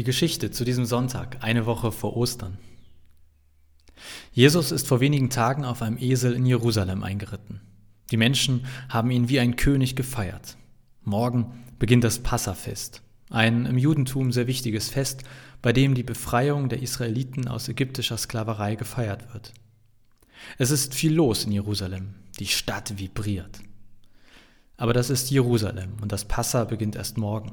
Die Geschichte zu diesem Sonntag, eine Woche vor Ostern. Jesus ist vor wenigen Tagen auf einem Esel in Jerusalem eingeritten. Die Menschen haben ihn wie ein König gefeiert. Morgen beginnt das Passafest, ein im Judentum sehr wichtiges Fest, bei dem die Befreiung der Israeliten aus ägyptischer Sklaverei gefeiert wird. Es ist viel los in Jerusalem, die Stadt vibriert. Aber das ist Jerusalem und das Passa beginnt erst morgen.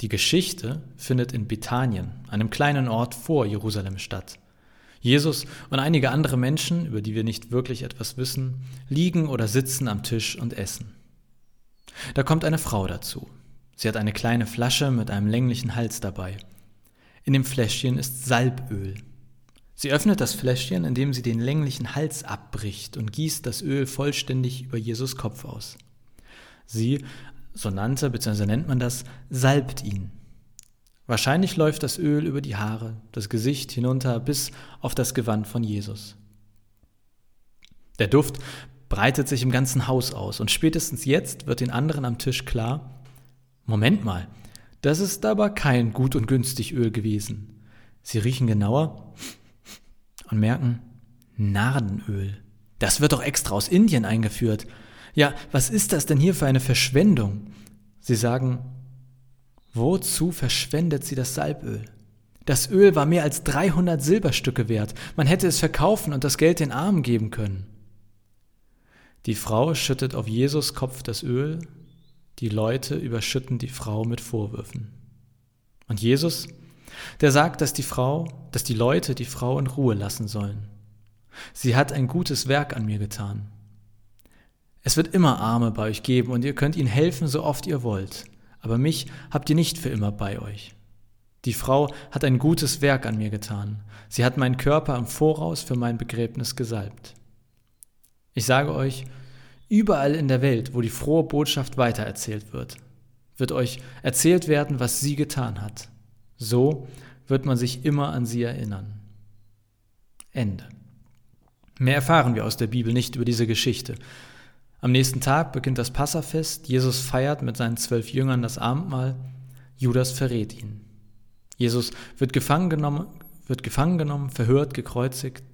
Die Geschichte findet in Bethanien, einem kleinen Ort vor Jerusalem statt. Jesus und einige andere Menschen, über die wir nicht wirklich etwas wissen, liegen oder sitzen am Tisch und essen. Da kommt eine Frau dazu. Sie hat eine kleine Flasche mit einem länglichen Hals dabei. In dem Fläschchen ist Salböl. Sie öffnet das Fläschchen, indem sie den länglichen Hals abbricht und gießt das Öl vollständig über Jesus Kopf aus. Sie so nannte bzw. nennt man das, salbt ihn. Wahrscheinlich läuft das Öl über die Haare, das Gesicht hinunter bis auf das Gewand von Jesus. Der Duft breitet sich im ganzen Haus aus und spätestens jetzt wird den anderen am Tisch klar, Moment mal, das ist aber kein gut und günstig Öl gewesen. Sie riechen genauer und merken, Nardenöl. Das wird doch extra aus Indien eingeführt. Ja, was ist das denn hier für eine Verschwendung? Sie sagen, wozu verschwendet sie das Salböl? Das Öl war mehr als 300 Silberstücke wert. Man hätte es verkaufen und das Geld den Armen geben können. Die Frau schüttet auf Jesus Kopf das Öl, die Leute überschütten die Frau mit Vorwürfen. Und Jesus, der sagt, dass die Frau, dass die Leute die Frau in Ruhe lassen sollen. Sie hat ein gutes Werk an mir getan. Es wird immer Arme bei euch geben und ihr könnt ihnen helfen, so oft ihr wollt. Aber mich habt ihr nicht für immer bei euch. Die Frau hat ein gutes Werk an mir getan. Sie hat meinen Körper im Voraus für mein Begräbnis gesalbt. Ich sage euch, überall in der Welt, wo die frohe Botschaft weitererzählt wird, wird euch erzählt werden, was sie getan hat. So wird man sich immer an sie erinnern. Ende. Mehr erfahren wir aus der Bibel nicht über diese Geschichte. Am nächsten Tag beginnt das Passafest. Jesus feiert mit seinen zwölf Jüngern das Abendmahl. Judas verrät ihn. Jesus wird gefangen genommen, wird gefangen genommen, verhört, gekreuzigt,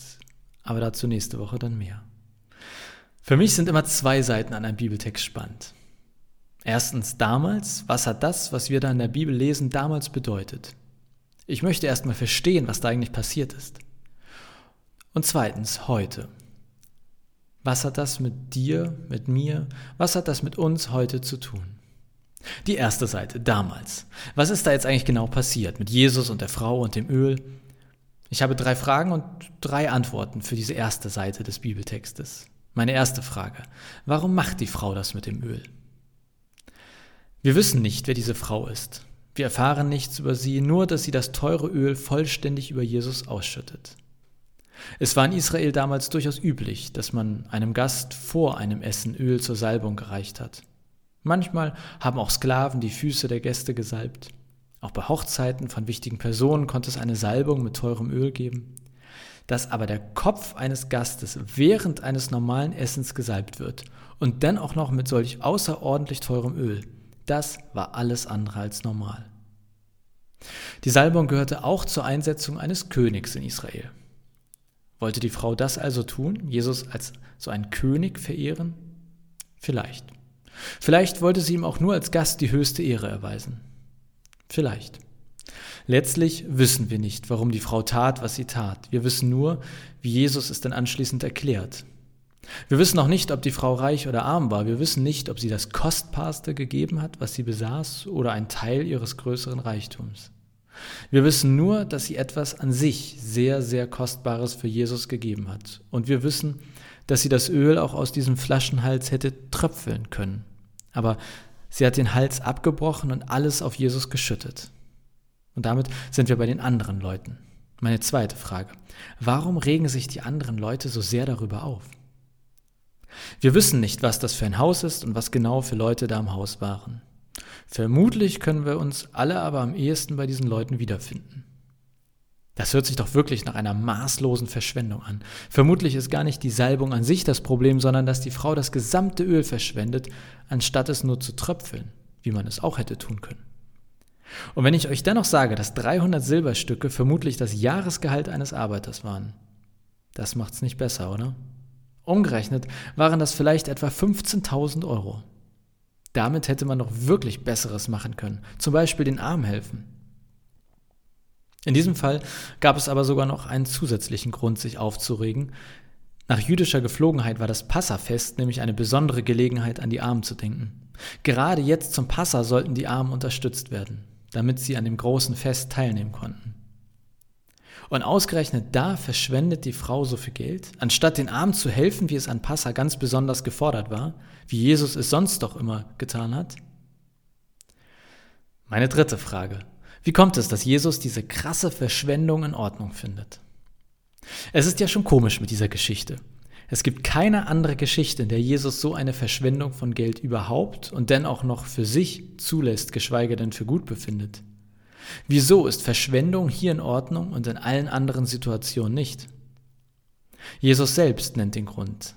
aber dazu nächste Woche dann mehr. Für mich sind immer zwei Seiten an einem Bibeltext spannend. Erstens damals, was hat das, was wir da in der Bibel lesen, damals bedeutet? Ich möchte erstmal verstehen, was da eigentlich passiert ist. Und zweitens heute. Was hat das mit dir, mit mir, was hat das mit uns heute zu tun? Die erste Seite, damals. Was ist da jetzt eigentlich genau passiert mit Jesus und der Frau und dem Öl? Ich habe drei Fragen und drei Antworten für diese erste Seite des Bibeltextes. Meine erste Frage, warum macht die Frau das mit dem Öl? Wir wissen nicht, wer diese Frau ist. Wir erfahren nichts über sie, nur dass sie das teure Öl vollständig über Jesus ausschüttet. Es war in Israel damals durchaus üblich, dass man einem Gast vor einem Essen Öl zur Salbung gereicht hat. Manchmal haben auch Sklaven die Füße der Gäste gesalbt. Auch bei Hochzeiten von wichtigen Personen konnte es eine Salbung mit teurem Öl geben. Dass aber der Kopf eines Gastes während eines normalen Essens gesalbt wird und dann auch noch mit solch außerordentlich teurem Öl, das war alles andere als normal. Die Salbung gehörte auch zur Einsetzung eines Königs in Israel. Wollte die Frau das also tun, Jesus als so einen König verehren? Vielleicht. Vielleicht wollte sie ihm auch nur als Gast die höchste Ehre erweisen. Vielleicht. Letztlich wissen wir nicht, warum die Frau tat, was sie tat. Wir wissen nur, wie Jesus es dann anschließend erklärt. Wir wissen auch nicht, ob die Frau reich oder arm war. Wir wissen nicht, ob sie das Kostbarste gegeben hat, was sie besaß, oder ein Teil ihres größeren Reichtums. Wir wissen nur, dass sie etwas an sich sehr, sehr Kostbares für Jesus gegeben hat. Und wir wissen, dass sie das Öl auch aus diesem Flaschenhals hätte tröpfeln können. Aber sie hat den Hals abgebrochen und alles auf Jesus geschüttet. Und damit sind wir bei den anderen Leuten. Meine zweite Frage. Warum regen sich die anderen Leute so sehr darüber auf? Wir wissen nicht, was das für ein Haus ist und was genau für Leute da im Haus waren. Vermutlich können wir uns alle aber am ehesten bei diesen Leuten wiederfinden. Das hört sich doch wirklich nach einer maßlosen Verschwendung an. Vermutlich ist gar nicht die Salbung an sich das Problem, sondern dass die Frau das gesamte Öl verschwendet, anstatt es nur zu tröpfeln, wie man es auch hätte tun können. Und wenn ich euch dennoch sage, dass 300 Silberstücke vermutlich das Jahresgehalt eines Arbeiters waren, das macht's nicht besser, oder? Umgerechnet waren das vielleicht etwa 15.000 Euro. Damit hätte man noch wirklich Besseres machen können, zum Beispiel den Armen helfen. In diesem Fall gab es aber sogar noch einen zusätzlichen Grund, sich aufzuregen. Nach jüdischer Geflogenheit war das Passafest nämlich eine besondere Gelegenheit, an die Armen zu denken. Gerade jetzt zum Passa sollten die Armen unterstützt werden damit sie an dem großen Fest teilnehmen konnten. Und ausgerechnet da verschwendet die Frau so viel Geld, anstatt den Armen zu helfen, wie es an Passa ganz besonders gefordert war, wie Jesus es sonst doch immer getan hat. Meine dritte Frage. Wie kommt es, dass Jesus diese krasse Verschwendung in Ordnung findet? Es ist ja schon komisch mit dieser Geschichte. Es gibt keine andere Geschichte, in der Jesus so eine Verschwendung von Geld überhaupt und denn auch noch für sich zulässt, geschweige denn für gut befindet. Wieso ist Verschwendung hier in Ordnung und in allen anderen Situationen nicht? Jesus selbst nennt den Grund.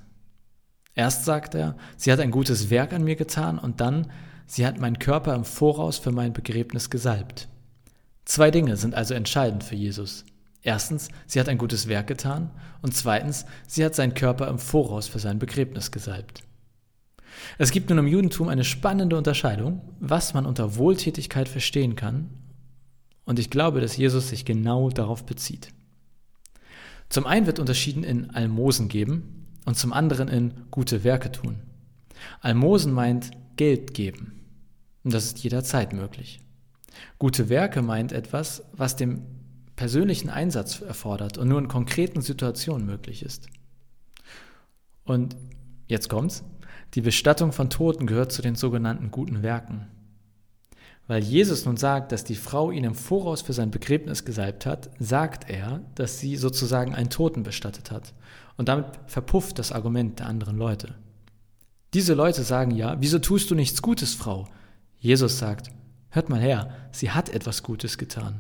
Erst sagt er, sie hat ein gutes Werk an mir getan und dann, sie hat meinen Körper im Voraus für mein Begräbnis gesalbt. Zwei Dinge sind also entscheidend für Jesus. Erstens, sie hat ein gutes Werk getan und zweitens, sie hat seinen Körper im Voraus für sein Begräbnis gesalbt. Es gibt nun im Judentum eine spannende Unterscheidung, was man unter Wohltätigkeit verstehen kann, und ich glaube, dass Jesus sich genau darauf bezieht. Zum einen wird unterschieden in Almosen geben und zum anderen in gute Werke tun. Almosen meint Geld geben, und das ist jederzeit möglich. Gute Werke meint etwas, was dem persönlichen Einsatz erfordert und nur in konkreten Situationen möglich ist. Und jetzt kommt's. Die Bestattung von Toten gehört zu den sogenannten guten Werken. Weil Jesus nun sagt, dass die Frau ihn im Voraus für sein Begräbnis gesalbt hat, sagt er, dass sie sozusagen einen Toten bestattet hat. Und damit verpufft das Argument der anderen Leute. Diese Leute sagen ja, wieso tust du nichts Gutes, Frau? Jesus sagt, hört mal her, sie hat etwas Gutes getan.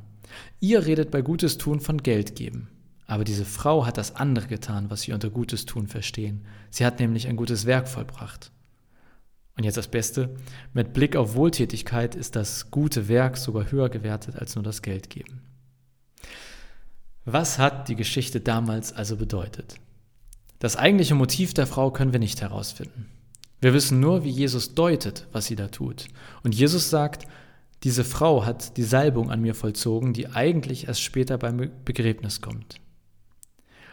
Ihr redet bei Gutes tun von Geld geben. Aber diese Frau hat das andere getan, was wir unter Gutes tun verstehen. Sie hat nämlich ein gutes Werk vollbracht. Und jetzt das Beste, mit Blick auf Wohltätigkeit ist das gute Werk sogar höher gewertet als nur das Geld geben. Was hat die Geschichte damals also bedeutet? Das eigentliche Motiv der Frau können wir nicht herausfinden. Wir wissen nur, wie Jesus deutet, was sie da tut. Und Jesus sagt, diese Frau hat die Salbung an mir vollzogen, die eigentlich erst später beim Begräbnis kommt.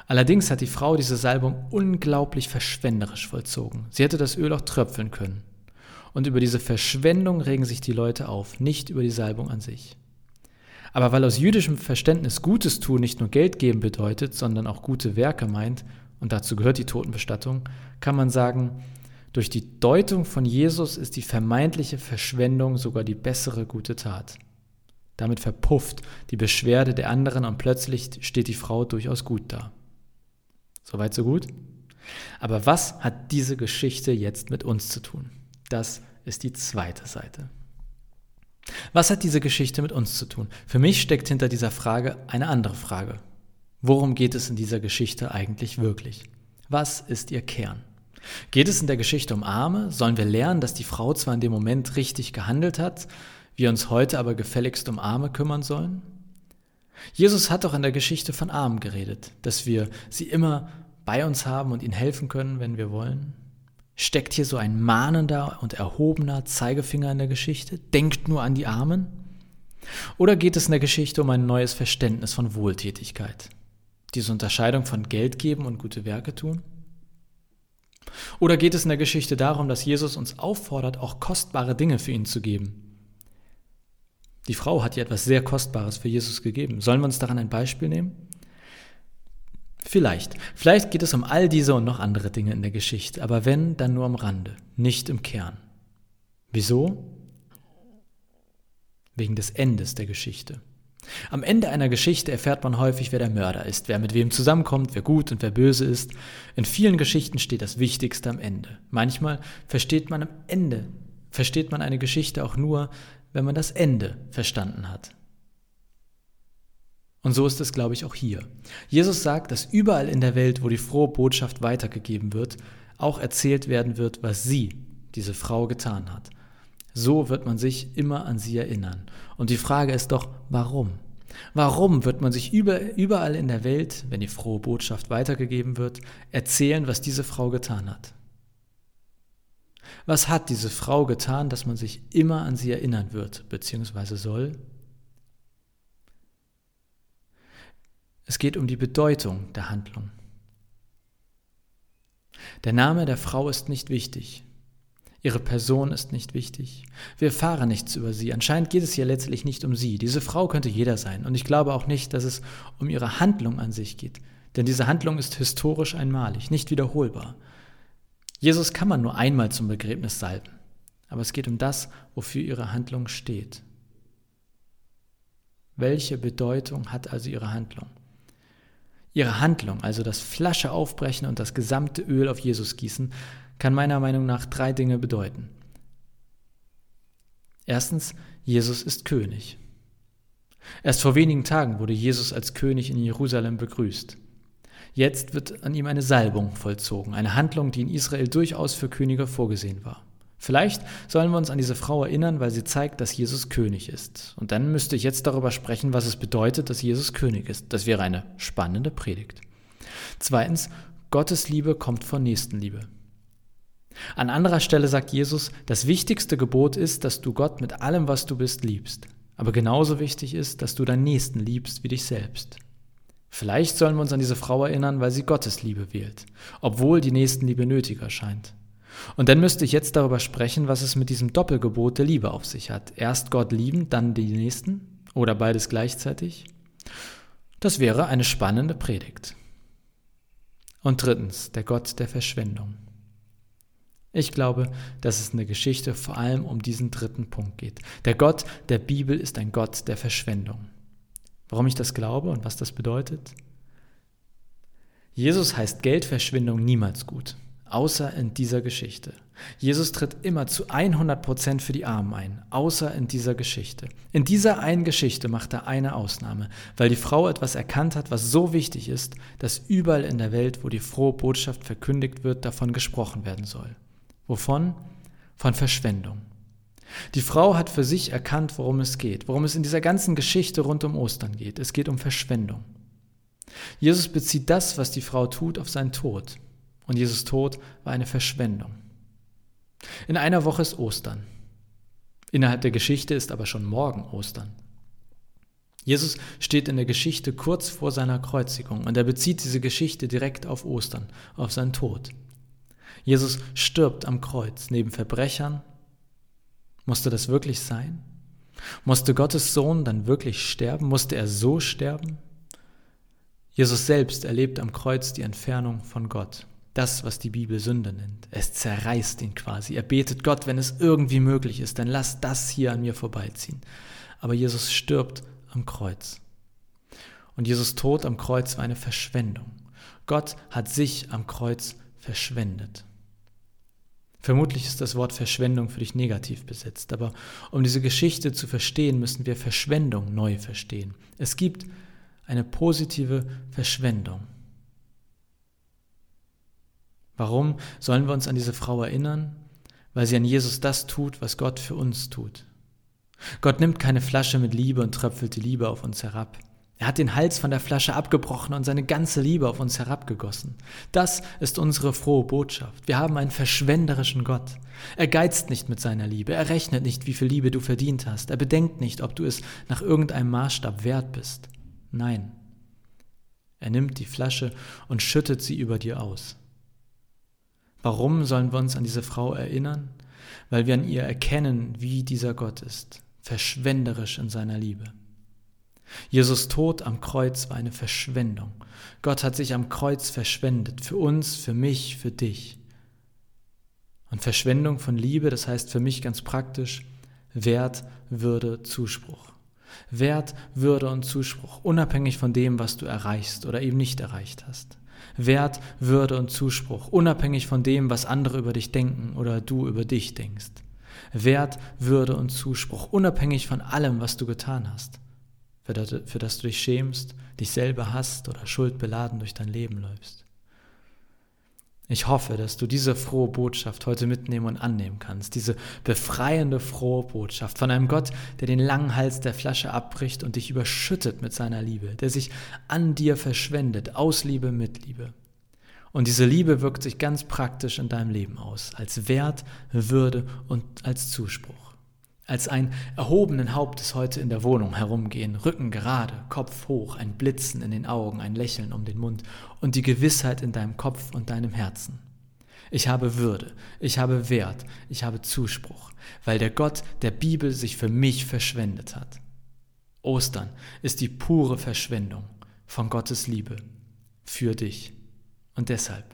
Allerdings hat die Frau diese Salbung unglaublich verschwenderisch vollzogen. Sie hätte das Öl auch tröpfeln können. Und über diese Verschwendung regen sich die Leute auf, nicht über die Salbung an sich. Aber weil aus jüdischem Verständnis Gutes tun nicht nur Geld geben bedeutet, sondern auch gute Werke meint, und dazu gehört die Totenbestattung, kann man sagen, durch die Deutung von Jesus ist die vermeintliche Verschwendung sogar die bessere gute Tat. Damit verpufft die Beschwerde der anderen und plötzlich steht die Frau durchaus gut da. Soweit so gut? Aber was hat diese Geschichte jetzt mit uns zu tun? Das ist die zweite Seite. Was hat diese Geschichte mit uns zu tun? Für mich steckt hinter dieser Frage eine andere Frage. Worum geht es in dieser Geschichte eigentlich wirklich? Was ist ihr Kern? Geht es in der Geschichte um Arme? Sollen wir lernen, dass die Frau zwar in dem Moment richtig gehandelt hat, wir uns heute aber gefälligst um Arme kümmern sollen? Jesus hat doch in der Geschichte von Armen geredet, dass wir sie immer bei uns haben und ihnen helfen können, wenn wir wollen. Steckt hier so ein mahnender und erhobener Zeigefinger in der Geschichte? Denkt nur an die Armen? Oder geht es in der Geschichte um ein neues Verständnis von Wohltätigkeit? Diese Unterscheidung von Geld geben und gute Werke tun? Oder geht es in der Geschichte darum, dass Jesus uns auffordert, auch kostbare Dinge für ihn zu geben? Die Frau hat ja etwas sehr Kostbares für Jesus gegeben. Sollen wir uns daran ein Beispiel nehmen? Vielleicht. Vielleicht geht es um all diese und noch andere Dinge in der Geschichte, aber wenn, dann nur am Rande, nicht im Kern. Wieso? Wegen des Endes der Geschichte. Am Ende einer Geschichte erfährt man häufig, wer der Mörder ist, wer mit wem zusammenkommt, wer gut und wer böse ist. In vielen Geschichten steht das Wichtigste am Ende. Manchmal versteht man am Ende, versteht man eine Geschichte auch nur, wenn man das Ende verstanden hat. Und so ist es, glaube ich, auch hier. Jesus sagt, dass überall in der Welt, wo die frohe Botschaft weitergegeben wird, auch erzählt werden wird, was sie, diese Frau, getan hat. So wird man sich immer an sie erinnern. Und die Frage ist doch, warum? Warum wird man sich überall in der Welt, wenn die frohe Botschaft weitergegeben wird, erzählen, was diese Frau getan hat? Was hat diese Frau getan, dass man sich immer an sie erinnern wird, beziehungsweise soll? Es geht um die Bedeutung der Handlung. Der Name der Frau ist nicht wichtig. Ihre Person ist nicht wichtig. Wir erfahren nichts über sie. Anscheinend geht es hier letztlich nicht um sie. Diese Frau könnte jeder sein. Und ich glaube auch nicht, dass es um ihre Handlung an sich geht. Denn diese Handlung ist historisch einmalig, nicht wiederholbar. Jesus kann man nur einmal zum Begräbnis salben. Aber es geht um das, wofür ihre Handlung steht. Welche Bedeutung hat also ihre Handlung? Ihre Handlung, also das Flasche aufbrechen und das gesamte Öl auf Jesus gießen, kann meiner Meinung nach drei Dinge bedeuten. Erstens, Jesus ist König. Erst vor wenigen Tagen wurde Jesus als König in Jerusalem begrüßt. Jetzt wird an ihm eine Salbung vollzogen, eine Handlung, die in Israel durchaus für Könige vorgesehen war. Vielleicht sollen wir uns an diese Frau erinnern, weil sie zeigt, dass Jesus König ist. Und dann müsste ich jetzt darüber sprechen, was es bedeutet, dass Jesus König ist. Das wäre eine spannende Predigt. Zweitens, Gottes Liebe kommt von Nächstenliebe. An anderer Stelle sagt Jesus, das wichtigste Gebot ist, dass du Gott mit allem, was du bist, liebst. Aber genauso wichtig ist, dass du deinen Nächsten liebst wie dich selbst. Vielleicht sollen wir uns an diese Frau erinnern, weil sie Gottes Liebe wählt, obwohl die Nächstenliebe nötig erscheint. Und dann müsste ich jetzt darüber sprechen, was es mit diesem Doppelgebot der Liebe auf sich hat. Erst Gott lieben, dann die Nächsten oder beides gleichzeitig. Das wäre eine spannende Predigt. Und drittens, der Gott der Verschwendung. Ich glaube, dass es in der Geschichte vor allem um diesen dritten Punkt geht. Der Gott der Bibel ist ein Gott der Verschwendung. Warum ich das glaube und was das bedeutet? Jesus heißt Geldverschwendung niemals gut, außer in dieser Geschichte. Jesus tritt immer zu 100 Prozent für die Armen ein, außer in dieser Geschichte. In dieser einen Geschichte macht er eine Ausnahme, weil die Frau etwas erkannt hat, was so wichtig ist, dass überall in der Welt, wo die frohe Botschaft verkündigt wird, davon gesprochen werden soll. Wovon? Von Verschwendung. Die Frau hat für sich erkannt, worum es geht, worum es in dieser ganzen Geschichte rund um Ostern geht. Es geht um Verschwendung. Jesus bezieht das, was die Frau tut, auf seinen Tod. Und Jesus Tod war eine Verschwendung. In einer Woche ist Ostern. Innerhalb der Geschichte ist aber schon morgen Ostern. Jesus steht in der Geschichte kurz vor seiner Kreuzigung und er bezieht diese Geschichte direkt auf Ostern, auf seinen Tod. Jesus stirbt am Kreuz neben Verbrechern. Musste das wirklich sein? Musste Gottes Sohn dann wirklich sterben? Musste er so sterben? Jesus selbst erlebt am Kreuz die Entfernung von Gott. Das, was die Bibel Sünde nennt. Es zerreißt ihn quasi. Er betet Gott, wenn es irgendwie möglich ist, dann lass das hier an mir vorbeiziehen. Aber Jesus stirbt am Kreuz. Und Jesus Tod am Kreuz war eine Verschwendung. Gott hat sich am Kreuz verschwendet. Vermutlich ist das Wort Verschwendung für dich negativ besetzt, aber um diese Geschichte zu verstehen, müssen wir Verschwendung neu verstehen. Es gibt eine positive Verschwendung. Warum sollen wir uns an diese Frau erinnern? Weil sie an Jesus das tut, was Gott für uns tut. Gott nimmt keine Flasche mit Liebe und tröpfelt die Liebe auf uns herab. Er hat den Hals von der Flasche abgebrochen und seine ganze Liebe auf uns herabgegossen. Das ist unsere frohe Botschaft. Wir haben einen verschwenderischen Gott. Er geizt nicht mit seiner Liebe. Er rechnet nicht, wie viel Liebe du verdient hast. Er bedenkt nicht, ob du es nach irgendeinem Maßstab wert bist. Nein. Er nimmt die Flasche und schüttet sie über dir aus. Warum sollen wir uns an diese Frau erinnern? Weil wir an ihr erkennen, wie dieser Gott ist, verschwenderisch in seiner Liebe. Jesus Tod am Kreuz war eine Verschwendung. Gott hat sich am Kreuz verschwendet, für uns, für mich, für dich. Und Verschwendung von Liebe, das heißt für mich ganz praktisch, Wert, Würde, Zuspruch. Wert, Würde und Zuspruch, unabhängig von dem, was du erreichst oder eben nicht erreicht hast. Wert, Würde und Zuspruch, unabhängig von dem, was andere über dich denken oder du über dich denkst. Wert, Würde und Zuspruch, unabhängig von allem, was du getan hast für das, für das du dich schämst, dich selber hasst oder schuldbeladen durch dein Leben läufst. Ich hoffe, dass du diese frohe Botschaft heute mitnehmen und annehmen kannst, diese befreiende frohe Botschaft von einem Gott, der den langen Hals der Flasche abbricht und dich überschüttet mit seiner Liebe, der sich an dir verschwendet, aus Liebe, mit Liebe. Und diese Liebe wirkt sich ganz praktisch in deinem Leben aus, als Wert, Würde und als Zuspruch als ein erhobenen Hauptes heute in der Wohnung herumgehen, Rücken gerade, Kopf hoch, ein Blitzen in den Augen, ein Lächeln um den Mund und die Gewissheit in deinem Kopf und deinem Herzen. Ich habe Würde, ich habe Wert, ich habe Zuspruch, weil der Gott der Bibel sich für mich verschwendet hat. Ostern ist die pure Verschwendung von Gottes Liebe für dich. Und deshalb,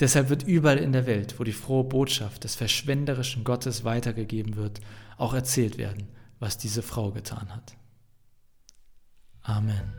deshalb wird überall in der Welt, wo die frohe Botschaft des verschwenderischen Gottes weitergegeben wird, auch erzählt werden, was diese Frau getan hat. Amen.